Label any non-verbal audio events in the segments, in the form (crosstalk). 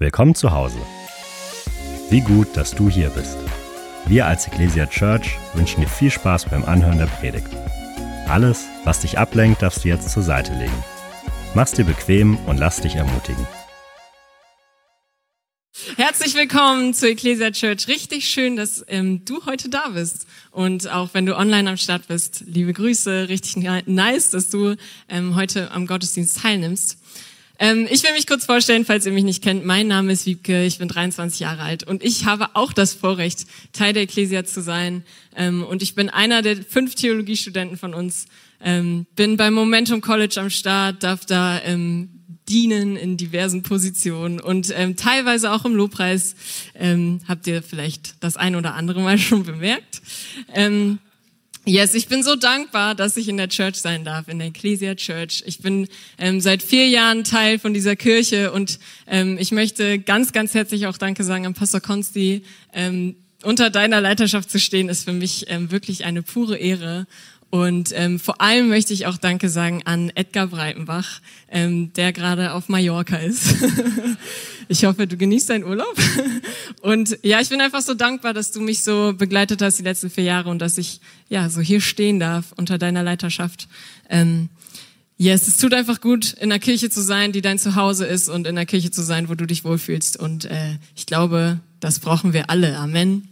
Willkommen zu Hause. Wie gut, dass du hier bist. Wir als Ecclesia Church wünschen dir viel Spaß beim Anhören der Predigt. Alles, was dich ablenkt, darfst du jetzt zur Seite legen. Mach's dir bequem und lass dich ermutigen. Herzlich willkommen zu Ecclesia Church. Richtig schön, dass ähm, du heute da bist. Und auch wenn du online am Start bist, liebe Grüße. Richtig nice, dass du ähm, heute am Gottesdienst teilnimmst. Ähm, ich will mich kurz vorstellen, falls ihr mich nicht kennt. Mein Name ist Wiebke, ich bin 23 Jahre alt und ich habe auch das Vorrecht, Teil der Ecclesia zu sein. Ähm, und ich bin einer der fünf Theologiestudenten von uns. Ähm, bin beim Momentum College am Start, darf da ähm, dienen in diversen Positionen und ähm, teilweise auch im Lobpreis. Ähm, habt ihr vielleicht das ein oder andere Mal schon bemerkt. Yes, ich bin so dankbar, dass ich in der Church sein darf, in der Ecclesia Church. Ich bin ähm, seit vier Jahren Teil von dieser Kirche und ähm, ich möchte ganz, ganz herzlich auch Danke sagen an Pastor Konsti. Ähm, unter deiner Leiterschaft zu stehen, ist für mich ähm, wirklich eine pure Ehre. Und ähm, vor allem möchte ich auch Danke sagen an Edgar Breitenbach, ähm, der gerade auf Mallorca ist. (laughs) ich hoffe, du genießt deinen Urlaub. (laughs) Und ja, ich bin einfach so dankbar, dass du mich so begleitet hast die letzten vier Jahre und dass ich ja so hier stehen darf unter deiner Leiterschaft. Ähm, yes, es tut einfach gut, in einer Kirche zu sein, die dein Zuhause ist und in einer Kirche zu sein, wo du dich wohlfühlst. Und äh, ich glaube, das brauchen wir alle. Amen.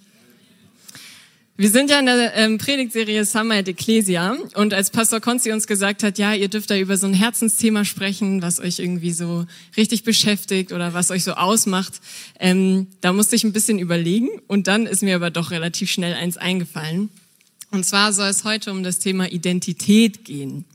Wir sind ja in der ähm, Predigtserie Summer at Ecclesia und als Pastor Konzi uns gesagt hat, ja, ihr dürft da über so ein Herzensthema sprechen, was euch irgendwie so richtig beschäftigt oder was euch so ausmacht, ähm, da musste ich ein bisschen überlegen und dann ist mir aber doch relativ schnell eins eingefallen. Und zwar soll es heute um das Thema Identität gehen.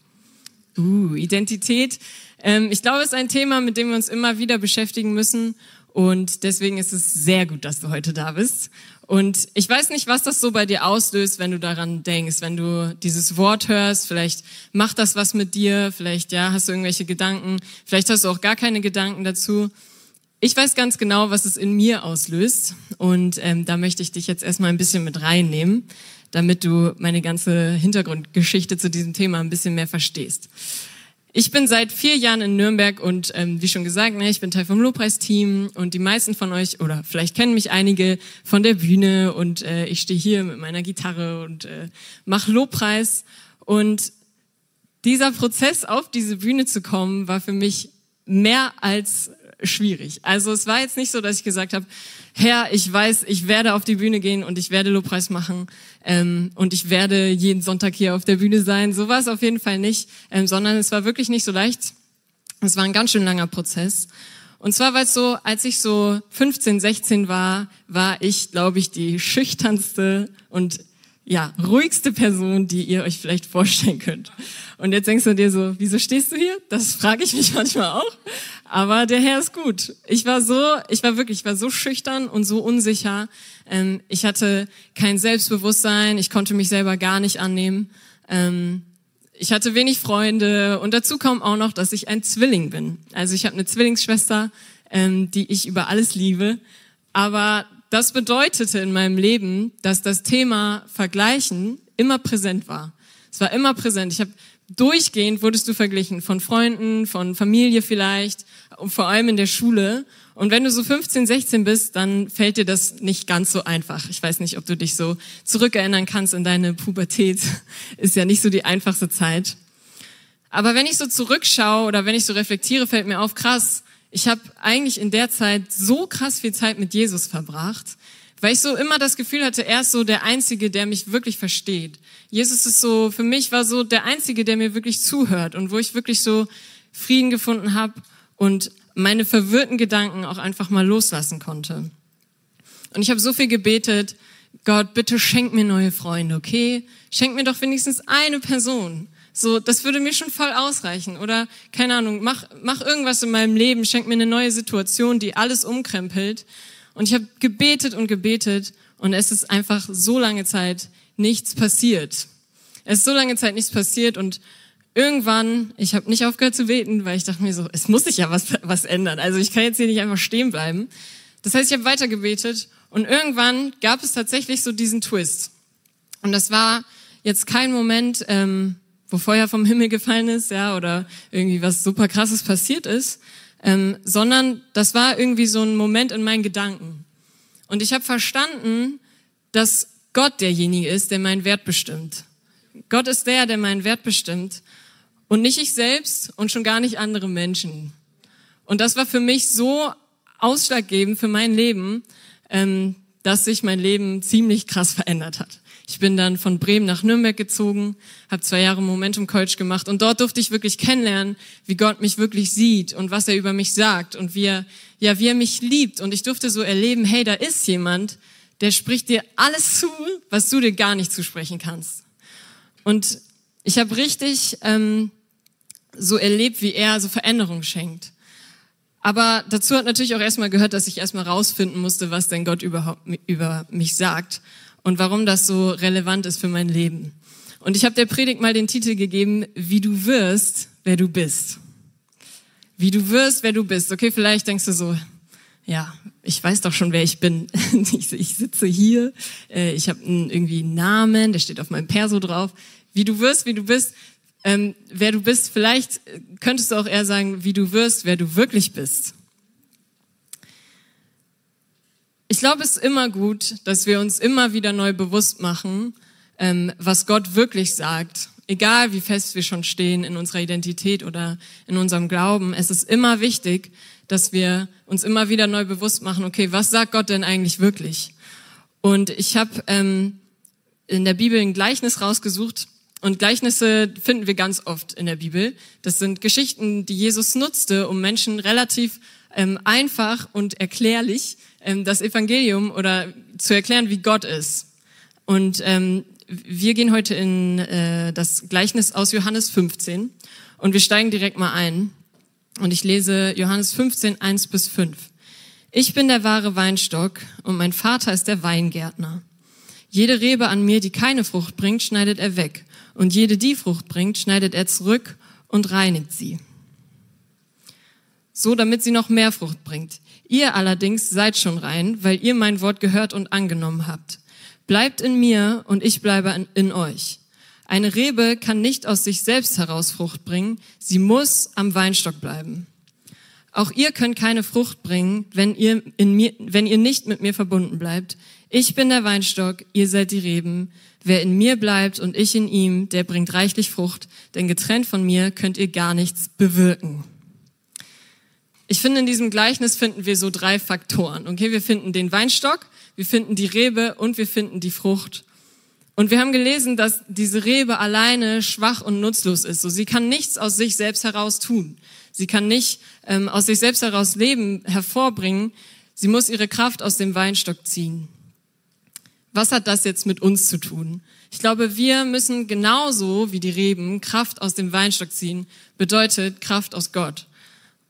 Uh, Identität. Ähm, ich glaube, es ist ein Thema, mit dem wir uns immer wieder beschäftigen müssen und deswegen ist es sehr gut, dass du heute da bist. Und ich weiß nicht, was das so bei dir auslöst, wenn du daran denkst, wenn du dieses Wort hörst. Vielleicht macht das was mit dir. Vielleicht, ja, hast du irgendwelche Gedanken. Vielleicht hast du auch gar keine Gedanken dazu. Ich weiß ganz genau, was es in mir auslöst. Und ähm, da möchte ich dich jetzt erstmal ein bisschen mit reinnehmen, damit du meine ganze Hintergrundgeschichte zu diesem Thema ein bisschen mehr verstehst. Ich bin seit vier Jahren in Nürnberg und ähm, wie schon gesagt, ne, ich bin Teil vom Lobpreisteam und die meisten von euch oder vielleicht kennen mich einige von der Bühne und äh, ich stehe hier mit meiner Gitarre und äh, mache Lobpreis und dieser Prozess auf diese Bühne zu kommen war für mich mehr als schwierig. Also es war jetzt nicht so, dass ich gesagt habe, Herr, ich weiß, ich werde auf die Bühne gehen und ich werde Lobpreis machen ähm, und ich werde jeden Sonntag hier auf der Bühne sein. So war es auf jeden Fall nicht, ähm, sondern es war wirklich nicht so leicht. Es war ein ganz schön langer Prozess. Und zwar, weil es so, als ich so 15, 16 war, war ich, glaube ich, die schüchternste und ja, ruhigste Person, die ihr euch vielleicht vorstellen könnt. Und jetzt denkst du dir so, wieso stehst du hier? Das frage ich mich manchmal auch. Aber der Herr ist gut. Ich war so, ich war wirklich, ich war so schüchtern und so unsicher. Ähm, ich hatte kein Selbstbewusstsein. Ich konnte mich selber gar nicht annehmen. Ähm, ich hatte wenig Freunde und dazu kommt auch noch, dass ich ein Zwilling bin. Also ich habe eine Zwillingsschwester, ähm, die ich über alles liebe. Aber das bedeutete in meinem Leben, dass das Thema Vergleichen immer präsent war. Es war immer präsent. Ich habe durchgehend wurdest du verglichen von Freunden, von Familie vielleicht und vor allem in der Schule. Und wenn du so 15, 16 bist, dann fällt dir das nicht ganz so einfach. Ich weiß nicht, ob du dich so zurückerinnern kannst in deine Pubertät. (laughs) Ist ja nicht so die einfachste Zeit. Aber wenn ich so zurückschaue oder wenn ich so reflektiere, fällt mir auf, krass, ich habe eigentlich in der Zeit so krass viel Zeit mit Jesus verbracht, weil ich so immer das Gefühl hatte, er ist so der Einzige, der mich wirklich versteht. Jesus ist so, für mich war so der Einzige, der mir wirklich zuhört und wo ich wirklich so Frieden gefunden habe und meine verwirrten Gedanken auch einfach mal loslassen konnte. Und ich habe so viel gebetet, Gott, bitte schenk mir neue Freunde, okay? Schenk mir doch wenigstens eine Person. So, das würde mir schon voll ausreichen. Oder, keine Ahnung, mach, mach irgendwas in meinem Leben, schenk mir eine neue Situation, die alles umkrempelt. Und ich habe gebetet und gebetet und es ist einfach so lange Zeit nichts passiert. Es ist so lange Zeit nichts passiert und irgendwann, ich habe nicht aufgehört zu beten, weil ich dachte mir so, es muss sich ja was, was ändern. Also ich kann jetzt hier nicht einfach stehen bleiben. Das heißt, ich habe weiter gebetet und irgendwann gab es tatsächlich so diesen Twist. Und das war jetzt kein Moment, ähm, wo Feuer vom Himmel gefallen ist, ja, oder irgendwie was super krasses passiert ist, ähm, sondern das war irgendwie so ein Moment in meinen Gedanken. Und ich habe verstanden, dass Gott derjenige ist, der meinen Wert bestimmt. Gott ist der, der meinen Wert bestimmt und nicht ich selbst und schon gar nicht andere Menschen. Und das war für mich so ausschlaggebend für mein Leben, ähm, dass sich mein Leben ziemlich krass verändert hat. Ich bin dann von Bremen nach Nürnberg gezogen, habe zwei Jahre Momentum Coach gemacht und dort durfte ich wirklich kennenlernen, wie Gott mich wirklich sieht und was er über mich sagt und wie er, ja, wie er mich liebt. Und ich durfte so erleben, hey, da ist jemand, der spricht dir alles zu, was du dir gar nicht zusprechen kannst. Und ich habe richtig ähm, so erlebt, wie er so Veränderung schenkt. Aber dazu hat natürlich auch erstmal gehört, dass ich erstmal rausfinden musste, was denn Gott überhaupt über mich sagt und warum das so relevant ist für mein Leben. Und ich habe der Predigt mal den Titel gegeben, wie du wirst, wer du bist. Wie du wirst, wer du bist. Okay, vielleicht denkst du so, ja, ich weiß doch schon, wer ich bin. (laughs) Ich, ich sitze hier, äh, ich habe irgendwie einen Namen, der steht auf meinem Perso drauf. Wie du wirst, wie du bist, ähm, wer du bist, vielleicht könntest du auch eher sagen, wie du wirst, wer du wirklich bist. Ich glaube, es ist immer gut, dass wir uns immer wieder neu bewusst machen, ähm, was Gott wirklich sagt. Egal wie fest wir schon stehen in unserer Identität oder in unserem Glauben, es ist immer wichtig, dass wir uns immer wieder neu bewusst machen, okay, was sagt Gott denn eigentlich wirklich? Und ich habe ähm, in der Bibel ein Gleichnis rausgesucht und Gleichnisse finden wir ganz oft in der Bibel. Das sind Geschichten, die Jesus nutzte, um Menschen relativ ähm, einfach und erklärlich das Evangelium oder zu erklären, wie Gott ist. Und ähm, wir gehen heute in äh, das Gleichnis aus Johannes 15 und wir steigen direkt mal ein. Und ich lese Johannes 15, 1 bis 5. Ich bin der wahre Weinstock und mein Vater ist der Weingärtner. Jede Rebe an mir, die keine Frucht bringt, schneidet er weg. Und jede, die Frucht bringt, schneidet er zurück und reinigt sie. So, damit sie noch mehr Frucht bringt. Ihr allerdings seid schon rein, weil ihr mein Wort gehört und angenommen habt. Bleibt in mir und ich bleibe in euch. Eine Rebe kann nicht aus sich selbst heraus Frucht bringen, sie muss am Weinstock bleiben. Auch ihr könnt keine Frucht bringen, wenn ihr, in mir, wenn ihr nicht mit mir verbunden bleibt. Ich bin der Weinstock, ihr seid die Reben. Wer in mir bleibt und ich in ihm, der bringt reichlich Frucht, denn getrennt von mir könnt ihr gar nichts bewirken. Ich finde, in diesem Gleichnis finden wir so drei Faktoren. Okay, wir finden den Weinstock, wir finden die Rebe und wir finden die Frucht. Und wir haben gelesen, dass diese Rebe alleine schwach und nutzlos ist. So, sie kann nichts aus sich selbst heraus tun. Sie kann nicht ähm, aus sich selbst heraus Leben hervorbringen. Sie muss ihre Kraft aus dem Weinstock ziehen. Was hat das jetzt mit uns zu tun? Ich glaube, wir müssen genauso wie die Reben Kraft aus dem Weinstock ziehen. Bedeutet Kraft aus Gott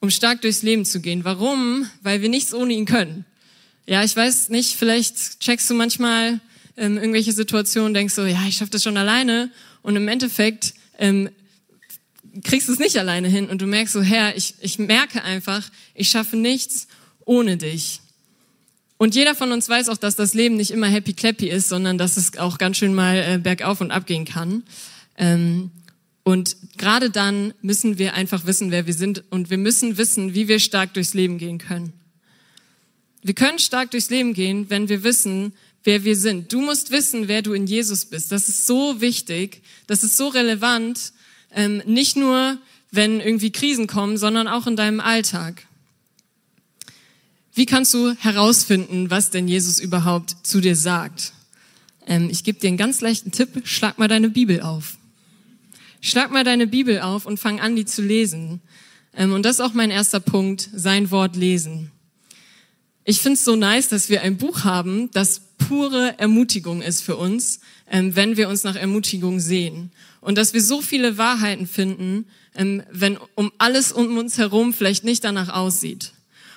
um stark durchs Leben zu gehen. Warum? Weil wir nichts ohne ihn können. Ja, ich weiß nicht, vielleicht checkst du manchmal ähm, irgendwelche Situationen, denkst so, ja, ich schaffe das schon alleine und im Endeffekt ähm, kriegst du es nicht alleine hin und du merkst so, Herr, ich, ich merke einfach, ich schaffe nichts ohne dich. Und jeder von uns weiß auch, dass das Leben nicht immer happy clappy ist, sondern dass es auch ganz schön mal äh, bergauf und ab gehen kann. Ähm, und gerade dann müssen wir einfach wissen, wer wir sind und wir müssen wissen, wie wir stark durchs Leben gehen können. Wir können stark durchs Leben gehen, wenn wir wissen, wer wir sind. Du musst wissen, wer du in Jesus bist. Das ist so wichtig, das ist so relevant, ähm, nicht nur, wenn irgendwie Krisen kommen, sondern auch in deinem Alltag. Wie kannst du herausfinden, was denn Jesus überhaupt zu dir sagt? Ähm, ich gebe dir einen ganz leichten Tipp, schlag mal deine Bibel auf. Schlag mal deine Bibel auf und fang an, die zu lesen. Ähm, und das ist auch mein erster Punkt, sein Wort lesen. Ich finde es so nice, dass wir ein Buch haben, das pure Ermutigung ist für uns, ähm, wenn wir uns nach Ermutigung sehen. Und dass wir so viele Wahrheiten finden, ähm, wenn um alles um uns herum vielleicht nicht danach aussieht.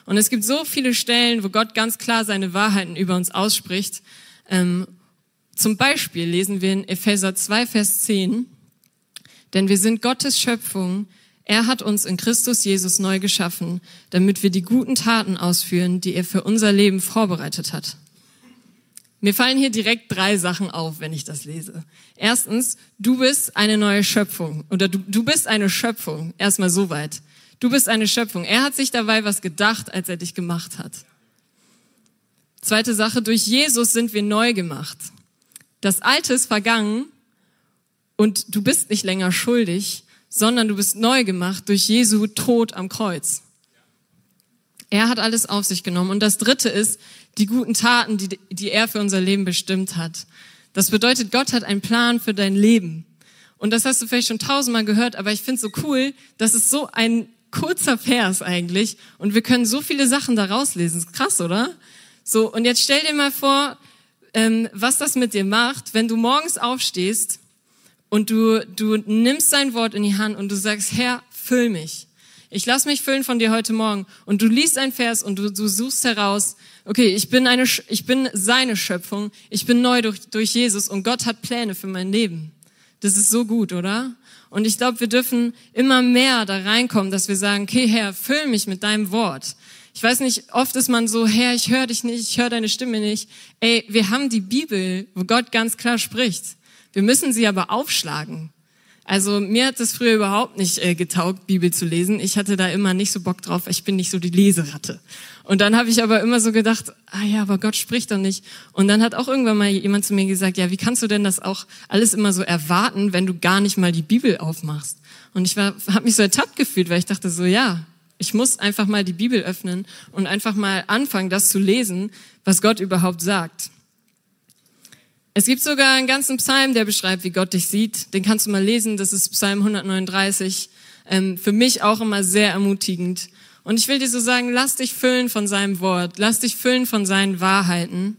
Und es gibt so viele Stellen, wo Gott ganz klar seine Wahrheiten über uns ausspricht. Zum Beispiel lesen wir in Epheser 2, Vers 10, denn wir sind Gottes Schöpfung. Er hat uns in Christus Jesus neu geschaffen, damit wir die guten Taten ausführen, die er für unser Leben vorbereitet hat. Mir fallen hier direkt drei Sachen auf, wenn ich das lese. Erstens, du bist eine neue Schöpfung oder du, du bist eine Schöpfung. Erstmal so weit. Du bist eine Schöpfung. Er hat sich dabei was gedacht, als er dich gemacht hat. Zweite Sache, durch Jesus sind wir neu gemacht. Das Alte ist vergangen und du bist nicht länger schuldig, sondern du bist neu gemacht durch Jesu Tod am Kreuz. Er hat alles auf sich genommen. Und das Dritte ist die guten Taten, die, die er für unser Leben bestimmt hat. Das bedeutet, Gott hat einen Plan für dein Leben. Und das hast du vielleicht schon tausendmal gehört, aber ich finde es so cool, das ist so ein kurzer Vers eigentlich und wir können so viele Sachen da rauslesen. Ist krass, oder? So, und jetzt stell dir mal vor, ähm, was das mit dir macht, wenn du morgens aufstehst und du, du nimmst sein Wort in die Hand und du sagst, Herr, füll mich. Ich lass mich füllen von dir heute Morgen. Und du liest ein Vers und du, du suchst heraus, okay, ich bin eine, ich bin seine Schöpfung. Ich bin neu durch, durch Jesus und Gott hat Pläne für mein Leben. Das ist so gut, oder? Und ich glaube, wir dürfen immer mehr da reinkommen, dass wir sagen, okay, Herr, füll mich mit deinem Wort. Ich weiß nicht, oft ist man so, Herr, ich höre dich nicht, ich höre deine Stimme nicht. Ey, wir haben die Bibel, wo Gott ganz klar spricht. Wir müssen sie aber aufschlagen. Also mir hat es früher überhaupt nicht äh, getaugt, Bibel zu lesen. Ich hatte da immer nicht so Bock drauf. Ich bin nicht so die Leseratte. Und dann habe ich aber immer so gedacht, ah ja, aber Gott spricht doch nicht. Und dann hat auch irgendwann mal jemand zu mir gesagt, ja, wie kannst du denn das auch alles immer so erwarten, wenn du gar nicht mal die Bibel aufmachst? Und ich war, habe mich so ertappt gefühlt, weil ich dachte so, ja, ich muss einfach mal die Bibel öffnen und einfach mal anfangen, das zu lesen, was Gott überhaupt sagt. Es gibt sogar einen ganzen Psalm, der beschreibt, wie Gott dich sieht. Den kannst du mal lesen. Das ist Psalm 139. Ähm, für mich auch immer sehr ermutigend. Und ich will dir so sagen, lass dich füllen von seinem Wort. Lass dich füllen von seinen Wahrheiten.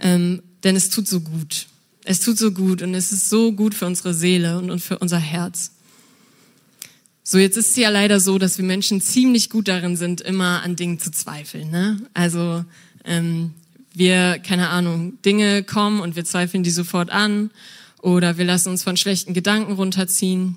Ähm, denn es tut so gut. Es tut so gut und es ist so gut für unsere Seele und, für unser Herz. So, jetzt ist es ja leider so, dass wir Menschen ziemlich gut darin sind, immer an Dingen zu zweifeln. Ne? Also ähm, wir, keine Ahnung, Dinge kommen und wir zweifeln die sofort an oder wir lassen uns von schlechten Gedanken runterziehen.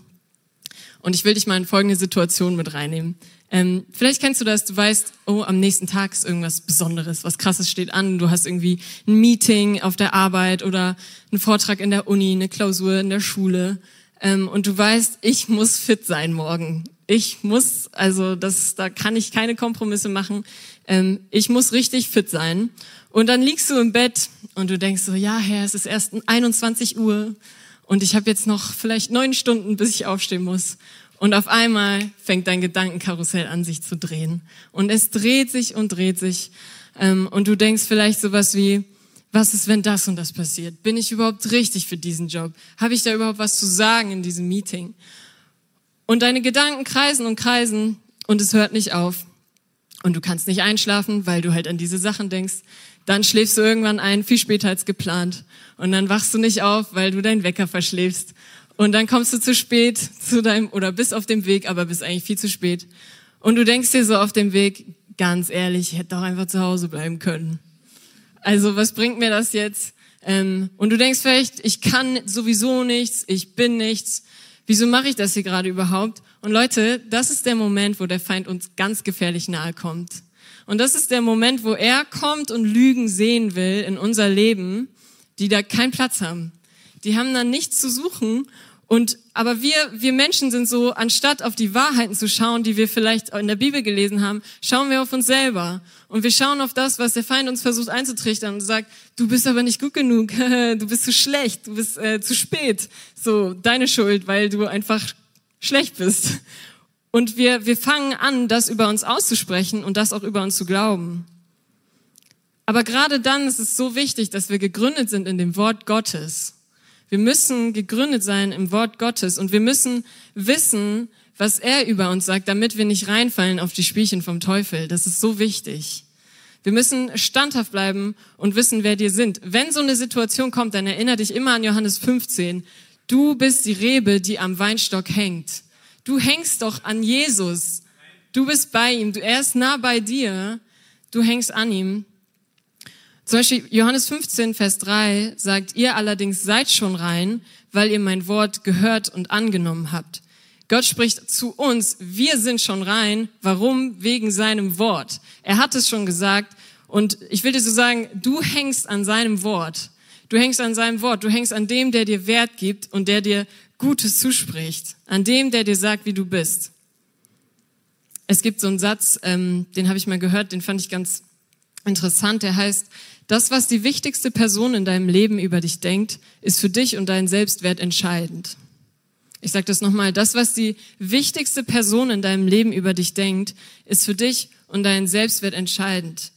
Und ich will dich mal in folgende Situation mit reinnehmen. Ähm, vielleicht kennst du das, du weißt, oh, am nächsten Tag ist irgendwas Besonderes, was Krasses steht an. Du hast irgendwie ein Meeting auf der Arbeit oder einen Vortrag in der Uni, eine Klausur in der Schule. Ähm, und du weißt, ich muss fit sein morgen. Ich muss, also das, da kann ich keine Kompromisse machen. Ähm, ich muss richtig fit sein. Und dann liegst du im Bett und du denkst so, ja Herr, es ist erst 21 Uhr und ich habe jetzt noch vielleicht neun Stunden, bis ich aufstehen muss. Und auf einmal fängt dein Gedankenkarussell an, sich zu drehen. Und es dreht sich und dreht sich. Ähm, und du denkst vielleicht sowas wie, was ist, wenn das und das passiert? Bin ich überhaupt richtig für diesen Job? Habe ich da überhaupt was zu sagen in diesem Meeting? Und deine Gedanken kreisen und kreisen und es hört nicht auf. Und du kannst nicht einschlafen, weil du halt an diese Sachen denkst. Dann schläfst du irgendwann ein, viel später als geplant. Und dann wachst du nicht auf, weil du deinen Wecker verschläfst. Und dann kommst du zu spät zu deinem, oder bist auf dem Weg, aber bist eigentlich viel zu spät. Und du denkst dir so auf dem Weg, ganz ehrlich, ich hätte doch einfach zu Hause bleiben können. Also was bringt mir das jetzt? Ähm, und du denkst vielleicht, ich kann sowieso nichts, ich bin nichts. Wieso mache ich das hier gerade überhaupt? Und Leute, das ist der Moment, wo der Feind uns ganz gefährlich nahe kommt. Und das ist der Moment, wo er kommt und Lügen sehen will in unser Leben, die da keinen Platz haben. Die haben dann nichts zu suchen. Und, aber wir, wir Menschen sind so, anstatt auf die Wahrheiten zu schauen, die wir vielleicht in der Bibel gelesen haben, schauen wir auf uns selber. Und wir schauen auf das, was der Feind uns versucht einzutrichtern und sagt, du bist aber nicht gut genug, (laughs) du bist zu schlecht, du bist äh, zu spät. So, deine Schuld, weil du einfach schlecht bist. Und wir, wir fangen an, das über uns auszusprechen und das auch über uns zu glauben. Aber gerade dann ist es so wichtig, dass wir gegründet sind in dem Wort Gottes. Wir müssen gegründet sein im Wort Gottes und wir müssen wissen, was er über uns sagt, damit wir nicht reinfallen auf die Spielchen vom Teufel. Das ist so wichtig. Wir müssen standhaft bleiben und wissen, wer wir sind. Wenn so eine Situation kommt, dann erinnere dich immer an Johannes 15. Du bist die Rebe, die am Weinstock hängt. Du hängst doch an Jesus. Du bist bei ihm. Er ist nah bei dir. Du hängst an ihm. Zum Beispiel Johannes 15, Vers 3 sagt, ihr allerdings seid schon rein, weil ihr mein Wort gehört und angenommen habt. Gott spricht zu uns, wir sind schon rein. Warum? Wegen seinem Wort. Er hat es schon gesagt. Und ich will dir so sagen, du hängst an seinem Wort. Du hängst an seinem Wort. Du hängst an dem, der dir Wert gibt und der dir Gutes zuspricht, an dem, der dir sagt, wie du bist. es gibt so einen Satz, ähm, den habe ich mal gehört, den fand ich ganz interessant. Der heißt, das, was die wichtigste Person in deinem Leben über dich denkt, ist für dich und deinen Selbstwert entscheidend. Ich sage das nochmal, das, was die wichtigste Person in deinem Leben über dich denkt, ist für dich und deinen Selbstwert entscheidend.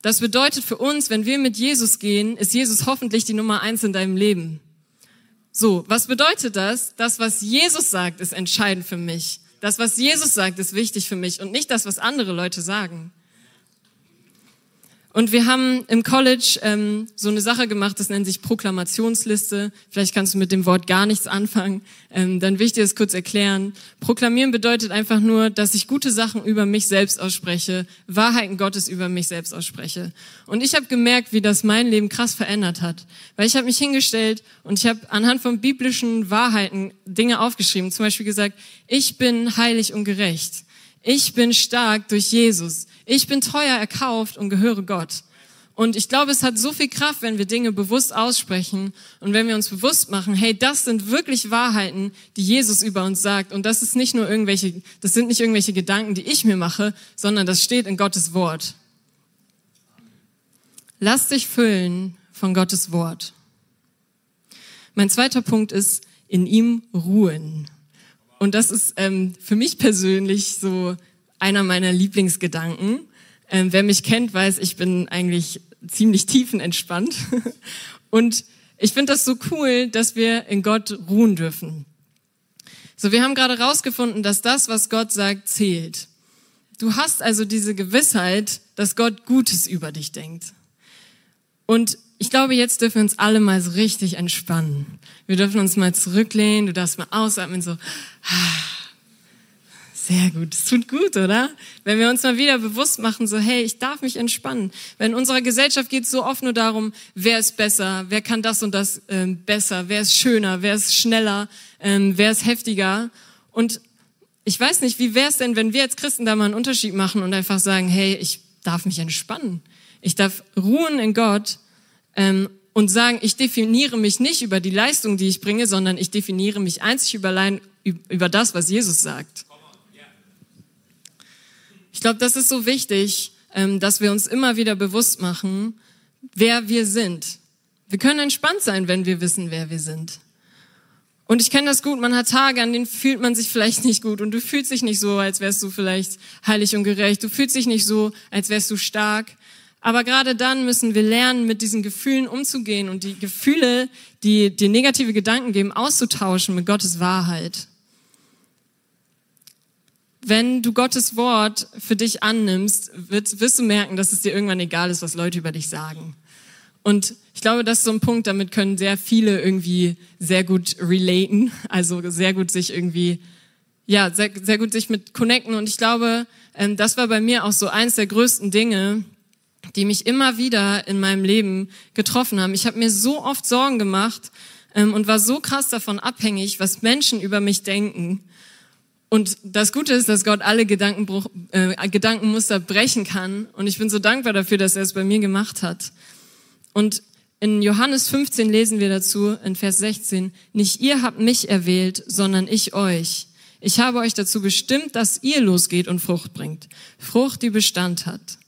Das bedeutet für uns, wenn wir mit Jesus gehen, ist Jesus hoffentlich die Nummer eins in deinem Leben. So, was bedeutet das? Das, was Jesus sagt, ist entscheidend für mich. Das, was Jesus sagt, ist wichtig für mich und nicht das, was andere Leute sagen. Und wir haben im College ähm, so eine Sache gemacht, das nennt sich Proklamationsliste. Vielleicht kannst du mit dem Wort gar nichts anfangen. Ähm, dann will ich dir das kurz erklären. Proklamieren bedeutet einfach nur, dass ich gute Sachen über mich selbst ausspreche, Wahrheiten Gottes über mich selbst ausspreche. Und ich habe gemerkt, wie das mein Leben krass verändert hat. Weil ich habe mich hingestellt und ich habe anhand von biblischen Wahrheiten Dinge aufgeschrieben. Zum Beispiel gesagt, ich bin heilig und gerecht. Ich bin stark durch Jesus. Ich bin teuer erkauft und gehöre Gott. Und ich glaube, es hat so viel Kraft, wenn wir Dinge bewusst aussprechen und wenn wir uns bewusst machen, hey, das sind wirklich Wahrheiten, die Jesus über uns sagt. Und das ist nicht nur irgendwelche, das sind nicht irgendwelche Gedanken, die ich mir mache, sondern das steht in Gottes Wort. Lass dich füllen von Gottes Wort. Mein zweiter Punkt ist, in ihm ruhen. Und das ist ähm, für mich persönlich so einer meiner Lieblingsgedanken. Ähm, wer mich kennt, weiß, ich bin eigentlich ziemlich tiefenentspannt. (laughs) Und ich finde das so cool, dass wir in Gott ruhen dürfen. So, wir haben gerade rausgefunden, dass das, was Gott sagt, zählt. Du hast also diese Gewissheit, dass Gott Gutes über dich denkt. Und ich glaube, jetzt dürfen wir uns alle mal so richtig entspannen. Wir dürfen uns mal zurücklehnen, du darfst mal ausatmen, so. Sehr gut, es tut gut, oder? Wenn wir uns mal wieder bewusst machen, so, hey, ich darf mich entspannen. Weil in unserer Gesellschaft geht es so oft nur darum, wer ist besser, wer kann das und das ähm, besser, wer ist schöner, wer ist schneller, ähm, wer ist heftiger. Und ich weiß nicht, wie wäre es denn, wenn wir als Christen da mal einen Unterschied machen und einfach sagen, hey, ich darf mich entspannen. Ich darf ruhen in Gott ähm, und sagen, ich definiere mich nicht über die Leistung, die ich bringe, sondern ich definiere mich einzig über, über das, was Jesus sagt. Ich glaube, das ist so wichtig, ähm, dass wir uns immer wieder bewusst machen, wer wir sind. Wir können entspannt sein, wenn wir wissen, wer wir sind. Und ich kenne das gut, man hat Tage, an denen fühlt man sich vielleicht nicht gut und du fühlst dich nicht so, als wärst du vielleicht heilig und gerecht. Du fühlst dich nicht so, als wärst du stark. Aber gerade dann müssen wir lernen, mit diesen Gefühlen umzugehen und die Gefühle, die dir negative Gedanken geben, auszutauschen mit Gottes Wahrheit. Wenn du Gottes Wort für dich annimmst, wirst, wirst du merken, dass es dir irgendwann egal ist, was Leute über dich sagen. Und ich glaube, das ist so ein Punkt, damit können sehr viele irgendwie sehr gut relaten, also sehr gut sich irgendwie, ja, sehr, sehr gut sich mit connecten. Und ich glaube, ähm, das war bei mir auch so eins der größten Dinge, die mich immer wieder in meinem Leben getroffen haben. Ich habe mir so oft Sorgen gemacht ähm, und war so krass davon abhängig, was Menschen über mich denken. Und das Gute ist, dass Gott alle Gedankenbruch, äh, Gedankenmuster brechen kann. Und ich bin so dankbar dafür, dass er es bei mir gemacht hat. Und in Johannes 15 lesen wir dazu, in Vers 16, nicht ihr habt mich erwählt, sondern ich euch. Ich habe euch dazu bestimmt, dass ihr losgeht und Frucht bringt. Frucht, die Bestand hat.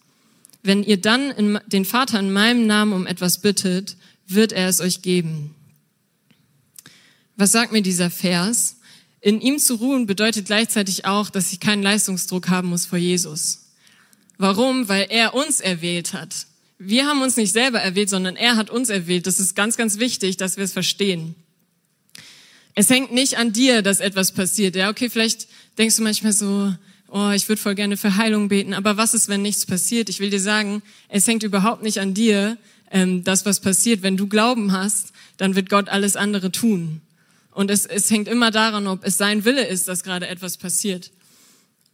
Wenn ihr dann in, den Vater in meinem Namen um etwas bittet, wird er es euch geben. Was sagt mir dieser Vers? In ihm zu ruhen bedeutet gleichzeitig auch, dass ich keinen Leistungsdruck haben muss vor Jesus. Warum? Weil er uns erwählt hat. Wir haben uns nicht selber erwählt, sondern er hat uns erwählt. Das ist ganz, ganz wichtig, dass wir es verstehen. Es hängt nicht an dir, dass etwas passiert. Ja, okay, vielleicht denkst du manchmal so, oh, ich würde voll gerne für Heilung beten, aber was ist, wenn nichts passiert? Ich will dir sagen, es hängt überhaupt nicht an dir, ähm, das, was passiert. Wenn du Glauben hast, dann wird Gott alles andere tun. Und es, es hängt immer daran, ob es sein Wille ist, dass gerade etwas passiert.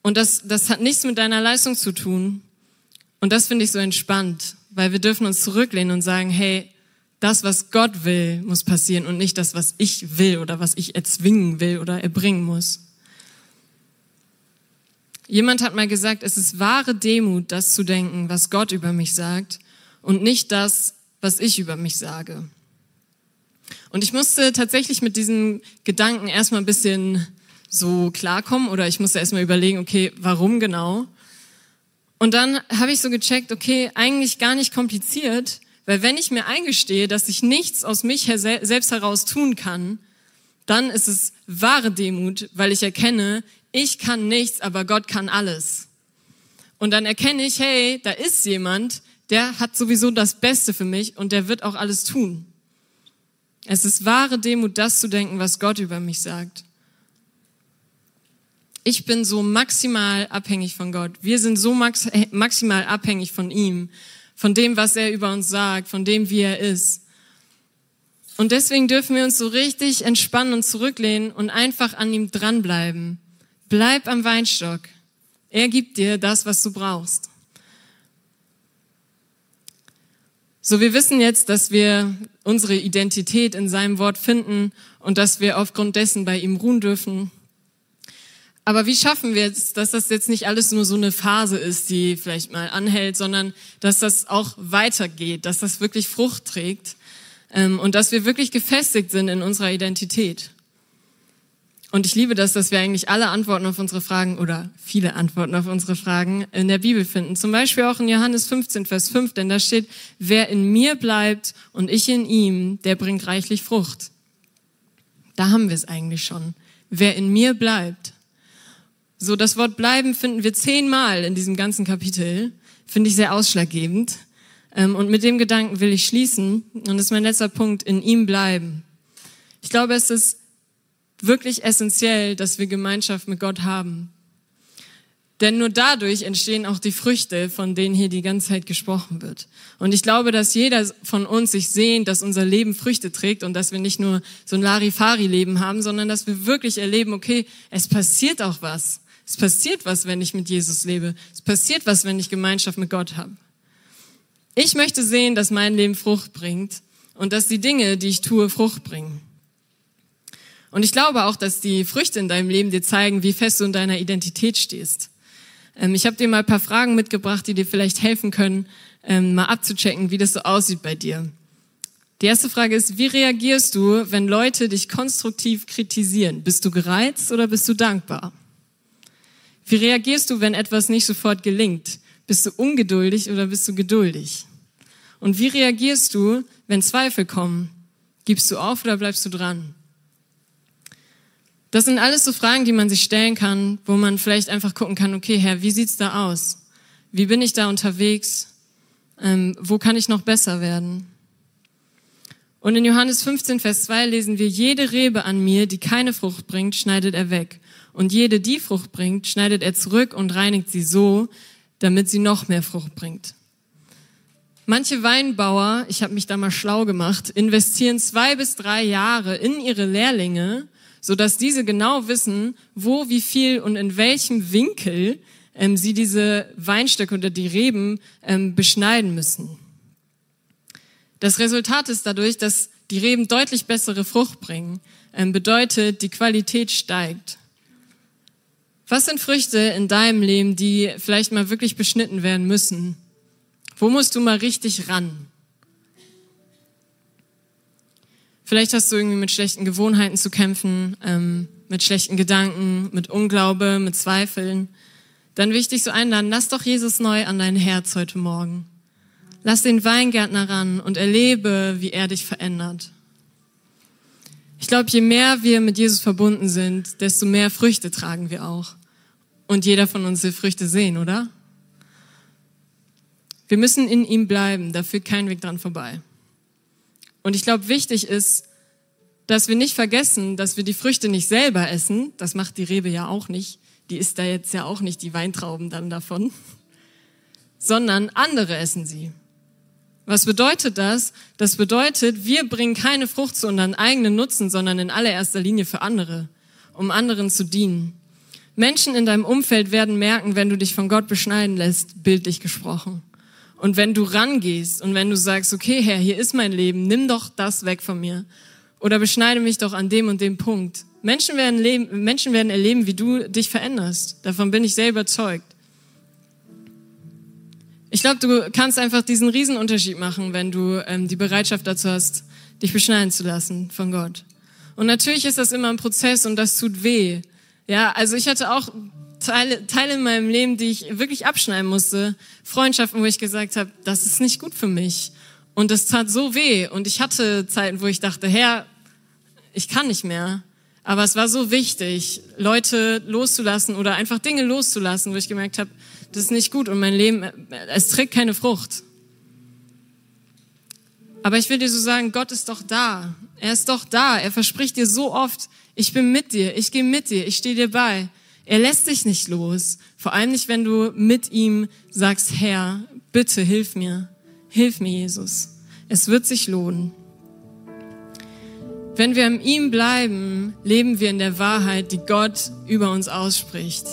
Und das, das hat nichts mit deiner Leistung zu tun. Und das finde ich so entspannt, weil wir dürfen uns zurücklehnen und sagen, hey, das, was Gott will, muss passieren und nicht das, was ich will oder was ich erzwingen will oder erbringen muss. Jemand hat mal gesagt, es ist wahre Demut, das zu denken, was Gott über mich sagt und nicht das, was ich über mich sage. Und ich musste tatsächlich mit diesem Gedanken erstmal ein bisschen so klarkommen oder ich musste erstmal überlegen, okay, warum genau? Und dann habe ich so gecheckt, okay, eigentlich gar nicht kompliziert, weil wenn ich mir eingestehe, dass ich nichts aus mich selbst heraus tun kann, dann ist es wahre Demut, weil ich erkenne, ich kann nichts, aber Gott kann alles. Und dann erkenne ich, hey, da ist jemand, der hat sowieso das Beste für mich und der wird auch alles tun. Es ist wahre Demut, das zu denken, was Gott über mich sagt. Ich bin so maximal abhängig von Gott. Wir sind so max maximal abhängig von ihm, von dem, was er über uns sagt, von dem, wie er ist. Und deswegen dürfen wir uns so richtig entspannen und zurücklehnen und einfach an ihm dranbleiben. Bleib am Weinstock. Er gibt dir das, was du brauchst. So, wir wissen jetzt, dass wir unsere Identität in seinem Wort finden und dass wir aufgrund dessen bei ihm ruhen dürfen. Aber wie schaffen wir es, dass das jetzt nicht alles nur so eine Phase ist, die vielleicht mal anhält, sondern dass das auch weitergeht, dass das wirklich Frucht trägt ähm, und dass wir wirklich gefestigt sind in unserer Identität? Und ich liebe das, dass wir eigentlich alle Antworten auf unsere Fragen oder viele Antworten auf unsere Fragen in der Bibel finden. Zum Beispiel auch in Johannes 15, Vers 5, denn da steht, wer in mir bleibt und ich in ihm, der bringt reichlich Frucht. Da haben wir es eigentlich schon. Wer in mir bleibt. So, das Wort bleiben finden wir zehnmal in diesem ganzen Kapitel. Finde ich sehr ausschlaggebend. Ähm, und mit dem Gedanken will ich schließen. Und das ist mein letzter Punkt, in ihm bleiben. Ich glaube, es ist wirklich essentiell, dass wir Gemeinschaft mit Gott haben. Denn nur dadurch entstehen auch die Früchte, von denen hier die ganze Zeit gesprochen wird. Und ich glaube, dass jeder von uns sich sehnt, dass unser Leben Früchte trägt und dass wir nicht nur so ein Larifari-Leben haben, sondern dass wir wirklich erleben, okay, es passiert auch was. Es passiert was, wenn ich mit Jesus lebe. Es passiert was, wenn ich Gemeinschaft mit Gott habe. Ich möchte sehen, dass mein Leben Frucht bringt und dass die Dinge, die ich tue, Frucht bringen. Und ich glaube auch, dass die Früchte in deinem Leben dir zeigen, wie fest du in deiner Identität stehst. Ähm, ich habe dir mal ein paar Fragen mitgebracht, die dir vielleicht helfen können, ähm, mal abzuchecken, wie das so aussieht bei dir. Die erste Frage ist, wie reagierst du, wenn Leute dich konstruktiv kritisieren? Bist du gereizt oder bist du dankbar? Wie reagierst du, wenn etwas nicht sofort gelingt? Bist du ungeduldig oder bist du geduldig? Und wie reagierst du, wenn Zweifel kommen? Gibst du auf oder bleibst du dran? Das sind alles so Fragen, die man sich stellen kann, wo man vielleicht einfach gucken kann, okay, Herr, wie sieht's da aus? Wie bin ich da unterwegs? Ähm, wo kann ich noch besser werden? Und in Johannes 15, Vers 2 lesen wir, jede Rebe an mir, die keine Frucht bringt, schneidet er weg. Und jede, die Frucht bringt, schneidet er zurück und reinigt sie so, damit sie noch mehr Frucht bringt. Manche Weinbauer, ich habe mich da mal schlau gemacht, investieren zwei bis drei Jahre in ihre Lehrlinge, so dass diese genau wissen, wo, wie viel und in welchem Winkel ähm, sie diese Weinstöcke oder die Reben ähm, beschneiden müssen. Das Resultat ist dadurch, dass die Reben deutlich bessere Frucht bringen, ähm, bedeutet, die Qualität steigt. Was sind Früchte in deinem Leben, die vielleicht mal wirklich beschnitten werden müssen? Wo musst du mal richtig ran? Vielleicht hast du irgendwie mit schlechten Gewohnheiten zu kämpfen, ähm, mit schlechten Gedanken, mit Unglaube, mit Zweifeln. Dann will ich dich so einladen, lass doch Jesus neu an dein Herz heute Morgen. Lass den Weingärtner ran und erlebe, wie er dich verändert. Ich glaube, je mehr wir mit Jesus verbunden sind, desto mehr Früchte tragen wir auch. Und jeder von uns will Früchte sehen, oder? Wir müssen in ihm bleiben, da führt kein Weg dran vorbei. Und ich glaube, wichtig ist, dass wir nicht vergessen, dass wir die Früchte nicht selber essen. Das macht die Rebe ja auch nicht. Die isst da jetzt ja auch nicht die Weintrauben dann davon. (laughs) Sondern andere essen sie. Was bedeutet das? Das bedeutet, wir bringen keine Frucht zu unseren eigenen Nutzen, sondern in allererster Linie für andere, um anderen zu dienen. Menschen in deinem Umfeld werden merken, wenn du dich von Gott beschneiden lässt, bildlich gesprochen. Und wenn du rangehst und wenn du sagst, okay, Herr, hier ist mein Leben, nimm doch das weg von mir. Oder beschneide mich doch an dem und dem Punkt. Menschen werden, leben, Menschen werden erleben, wie du dich veränderst. Davon bin ich sehr überzeugt. Ich glaube, du kannst einfach diesen Riesenunterschied machen, wenn du ähm, die Bereitschaft dazu hast, dich beschneiden zu lassen von Gott. Und natürlich ist das immer ein Prozess und das tut weh. Ja, also ich hatte auch Teile, Teile in meinem Leben, die ich wirklich abschneiden musste. Freundschaften, wo ich gesagt habe, das ist nicht gut für mich. Und das tat so weh. Und ich hatte Zeiten, wo ich dachte, Herr, ich kann nicht mehr. Aber es war so wichtig, Leute loszulassen oder einfach Dinge loszulassen, wo ich gemerkt habe, das ist nicht gut und mein Leben, es trägt keine Frucht. Aber ich will dir so sagen, Gott ist doch da. Er ist doch da. Er verspricht dir so oft, ich bin mit dir, ich gehe mit dir, ich stehe dir bei. Er lässt dich nicht los. Vor allem nicht, wenn du mit ihm sagst, Herr, bitte hilf mir. Hilf mir, Jesus. Es wird sich lohnen. Wenn wir an ihm bleiben, leben wir in der Wahrheit, die Gott über uns ausspricht.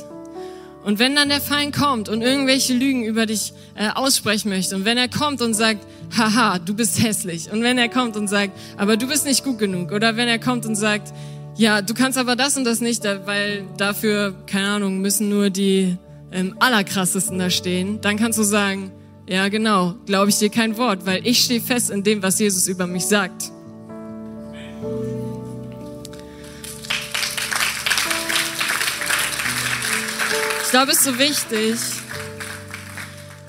Und wenn dann der Feind kommt und irgendwelche Lügen über dich äh, aussprechen möchte. Und wenn er kommt und sagt, haha, du bist hässlich. Und wenn er kommt und sagt, aber du bist nicht gut genug. Oder wenn er kommt und sagt, ja, du kannst aber das und das nicht, weil dafür, keine Ahnung, müssen nur die ähm, allerkrassesten da stehen, dann kannst du sagen, ja genau, glaube ich dir kein Wort, weil ich stehe fest in dem, was Jesus über mich sagt. Ich glaube, es ist so wichtig,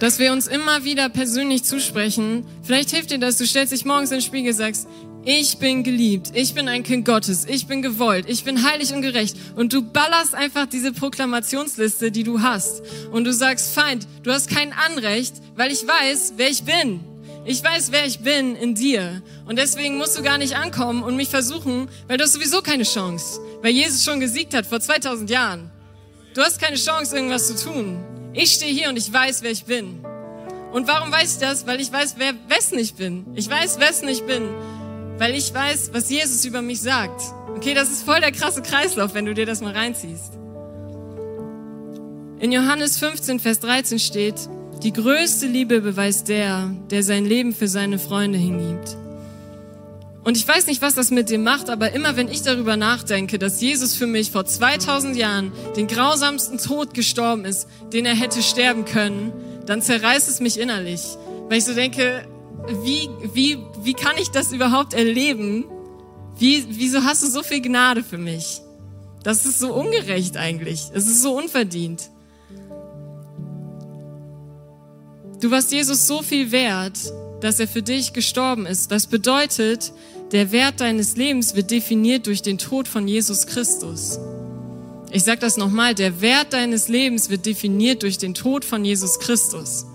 dass wir uns immer wieder persönlich zusprechen. Vielleicht hilft dir das, du stellst dich morgens in den Spiegel, sagst, ich bin geliebt, ich bin ein Kind Gottes, ich bin gewollt, ich bin heilig und gerecht. Und du ballerst einfach diese Proklamationsliste, die du hast. Und du sagst, Feind, du hast kein Anrecht, weil ich weiß, wer ich bin. Ich weiß, wer ich bin in dir. Und deswegen musst du gar nicht ankommen und mich versuchen, weil du hast sowieso keine Chance. Weil Jesus schon gesiegt hat vor 2000 Jahren. Du hast keine Chance, irgendwas zu tun. Ich stehe hier und ich weiß, wer ich bin. Und warum weiß ich das? Weil ich weiß, wer, wessen ich bin. Ich weiß, wessen ich bin. Weil ich weiß, was Jesus über mich sagt. Okay, das ist voll der krasse Kreislauf, wenn du dir das mal reinziehst. In Johannes 15, Vers 13 steht, die größte Liebe beweist der, der sein Leben für seine Freunde hingibt. Und ich weiß nicht, was das mit dir macht, aber immer wenn ich darüber nachdenke, dass Jesus für mich vor 2000 Jahren den grausamsten Tod gestorben ist, den er hätte sterben können, dann zerreißt es mich innerlich. Weil ich so denke, wie, wie, wie kann ich das überhaupt erleben? Wie, wieso hast du so viel Gnade für mich? Das ist so ungerecht eigentlich. Es ist so unverdient. Du warst Jesus so viel wert, dass er für dich gestorben ist. Das bedeutet, der Wert deines Lebens wird definiert durch den Tod von Jesus Christus. Ich sage das nochmal, der Wert deines Lebens wird definiert durch den Tod von Jesus Christus.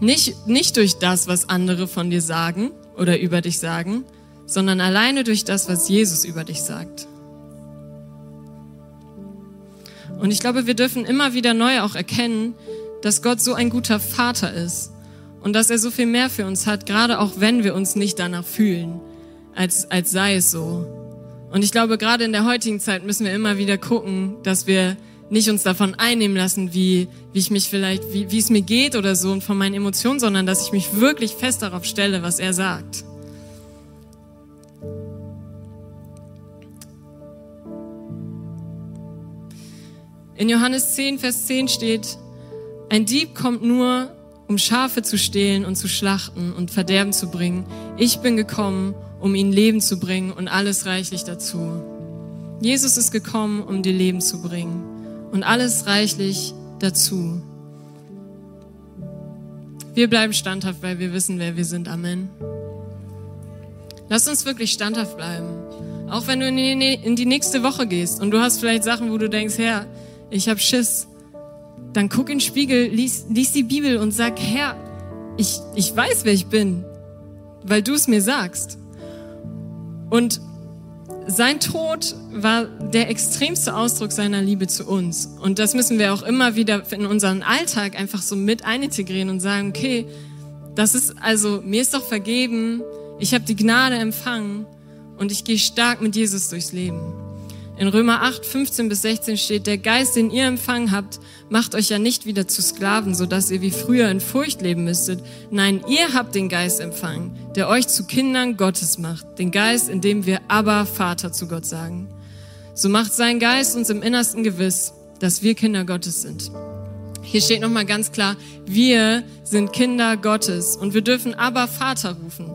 Nicht, nicht durch das, was andere von dir sagen oder über dich sagen, sondern alleine durch das, was Jesus über dich sagt. Und ich glaube, wir dürfen immer wieder neu auch erkennen, dass Gott so ein guter Vater ist und dass er so viel mehr für uns hat, gerade auch wenn wir uns nicht danach fühlen, als, als sei es so. Und ich glaube, gerade in der heutigen Zeit müssen wir immer wieder gucken, dass wir nicht uns davon einnehmen lassen, wie, wie ich mich vielleicht, wie, wie es mir geht oder so und von meinen Emotionen, sondern dass ich mich wirklich fest darauf stelle, was er sagt. In Johannes 10, Vers 10 steht, ein Dieb kommt nur, um Schafe zu stehlen und zu schlachten und Verderben zu bringen. Ich bin gekommen, um ihnen Leben zu bringen und alles reichlich dazu. Jesus ist gekommen, um dir Leben zu bringen und alles reichlich dazu. Wir bleiben standhaft, weil wir wissen, wer wir sind. Amen. Lass uns wirklich standhaft bleiben. Auch wenn du in die nächste Woche gehst und du hast vielleicht Sachen, wo du denkst, Herr, ich habe Schiss dann guck in den Spiegel, lies, lies die Bibel und sag, Herr, ich, ich weiß, wer ich bin, weil du es mir sagst. Und sein Tod war der extremste Ausdruck seiner Liebe zu uns. Und das müssen wir auch immer wieder in unseren Alltag einfach so mit einintegrieren und sagen, okay, das ist also, mir ist doch vergeben, ich habe die Gnade empfangen und ich gehe stark mit Jesus durchs Leben. In Römer 8, 15 bis 16 steht, der Geist, den ihr empfangen habt, macht euch ja nicht wieder zu Sklaven, so dass ihr wie früher in Furcht leben müsstet. Nein, ihr habt den Geist empfangen, der euch zu Kindern Gottes macht. Den Geist, in dem wir aber Vater zu Gott sagen. So macht sein Geist uns im Innersten gewiss, dass wir Kinder Gottes sind. Hier steht nochmal ganz klar, wir sind Kinder Gottes und wir dürfen aber Vater rufen.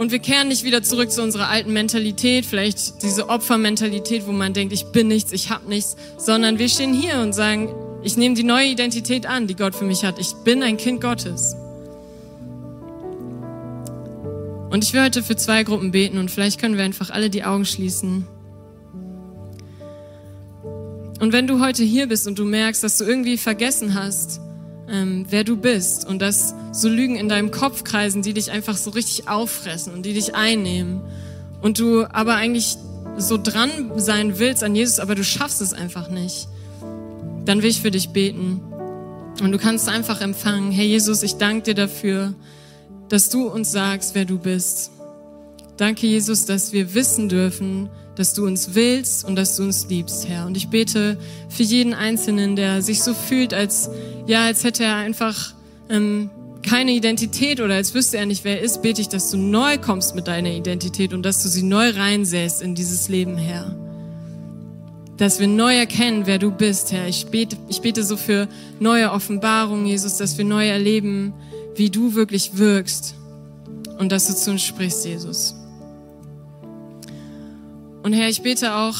Und wir kehren nicht wieder zurück zu unserer alten Mentalität, vielleicht diese Opfermentalität, wo man denkt, ich bin nichts, ich hab nichts, sondern wir stehen hier und sagen, ich nehme die neue Identität an, die Gott für mich hat. Ich bin ein Kind Gottes. Und ich will heute für zwei Gruppen beten und vielleicht können wir einfach alle die Augen schließen. Und wenn du heute hier bist und du merkst, dass du irgendwie vergessen hast, ähm, wer du bist und dass so Lügen in deinem Kopf kreisen, die dich einfach so richtig auffressen und die dich einnehmen und du aber eigentlich so dran sein willst an Jesus, aber du schaffst es einfach nicht, dann will ich für dich beten. Und du kannst einfach empfangen, Herr Jesus, ich danke dir dafür, dass du uns sagst, wer du bist. Danke, Jesus, dass wir wissen dürfen, dass du uns willst und dass du uns liebst, Herr. Und ich bete für jeden Einzelnen, der sich so fühlt, als, ja, als hätte er einfach ähm, keine Identität oder als wüsste er nicht, wer er ist, bete ich, dass du neu kommst mit deiner Identität und dass du sie neu reinsäst in dieses Leben, Herr. Dass wir neu erkennen, wer du bist, Herr. Ich bete, ich bete so für neue Offenbarungen, Jesus, dass wir neu erleben, wie du wirklich wirkst und dass du zu uns sprichst, Jesus. Und Herr, ich bete auch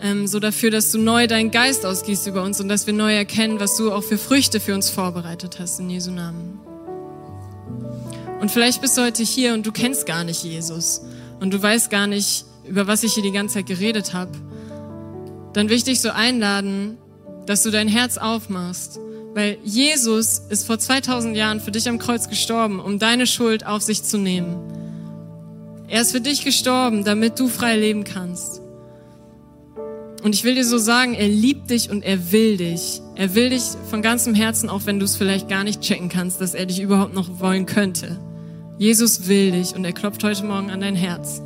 ähm, so dafür, dass du neu deinen Geist ausgießt über uns und dass wir neu erkennen, was du auch für Früchte für uns vorbereitet hast in Jesu Namen. Und vielleicht bist du heute hier und du kennst gar nicht Jesus und du weißt gar nicht, über was ich hier die ganze Zeit geredet habe. Dann will ich dich so einladen, dass du dein Herz aufmachst, weil Jesus ist vor 2000 Jahren für dich am Kreuz gestorben, um deine Schuld auf sich zu nehmen. Er ist für dich gestorben, damit du frei leben kannst. Und ich will dir so sagen, er liebt dich und er will dich. Er will dich von ganzem Herzen, auch wenn du es vielleicht gar nicht checken kannst, dass er dich überhaupt noch wollen könnte. Jesus will dich und er klopft heute Morgen an dein Herz.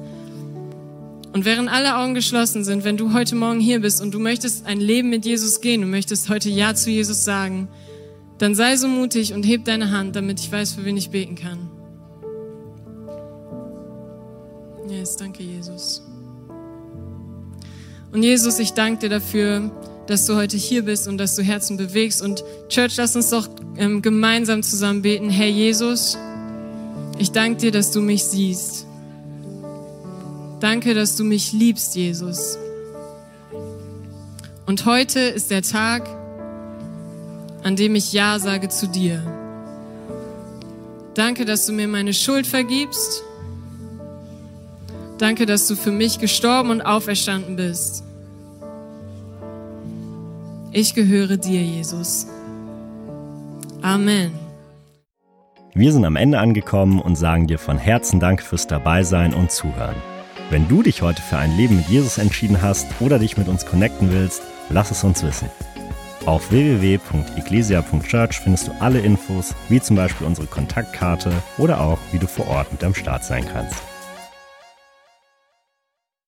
Und während alle Augen geschlossen sind, wenn du heute Morgen hier bist und du möchtest ein Leben mit Jesus gehen und möchtest heute Ja zu Jesus sagen, dann sei so mutig und heb deine Hand, damit ich weiß, für wen ich beten kann. Yes, danke Jesus. Und Jesus, ich danke dir dafür, dass du heute hier bist und dass du Herzen bewegst. Und Church, lass uns doch ähm, gemeinsam zusammen beten. Herr Jesus, ich danke dir, dass du mich siehst. Danke, dass du mich liebst, Jesus. Und heute ist der Tag, an dem ich Ja sage zu dir. Danke, dass du mir meine Schuld vergibst Danke, dass du für mich gestorben und auferstanden bist. Ich gehöre dir, Jesus. Amen. Wir sind am Ende angekommen und sagen dir von Herzen Dank fürs Dabeisein und Zuhören. Wenn du dich heute für ein Leben mit Jesus entschieden hast oder dich mit uns connecten willst, lass es uns wissen. Auf www.ecclesia.church findest du alle Infos, wie zum Beispiel unsere Kontaktkarte oder auch, wie du vor Ort mit am Start sein kannst.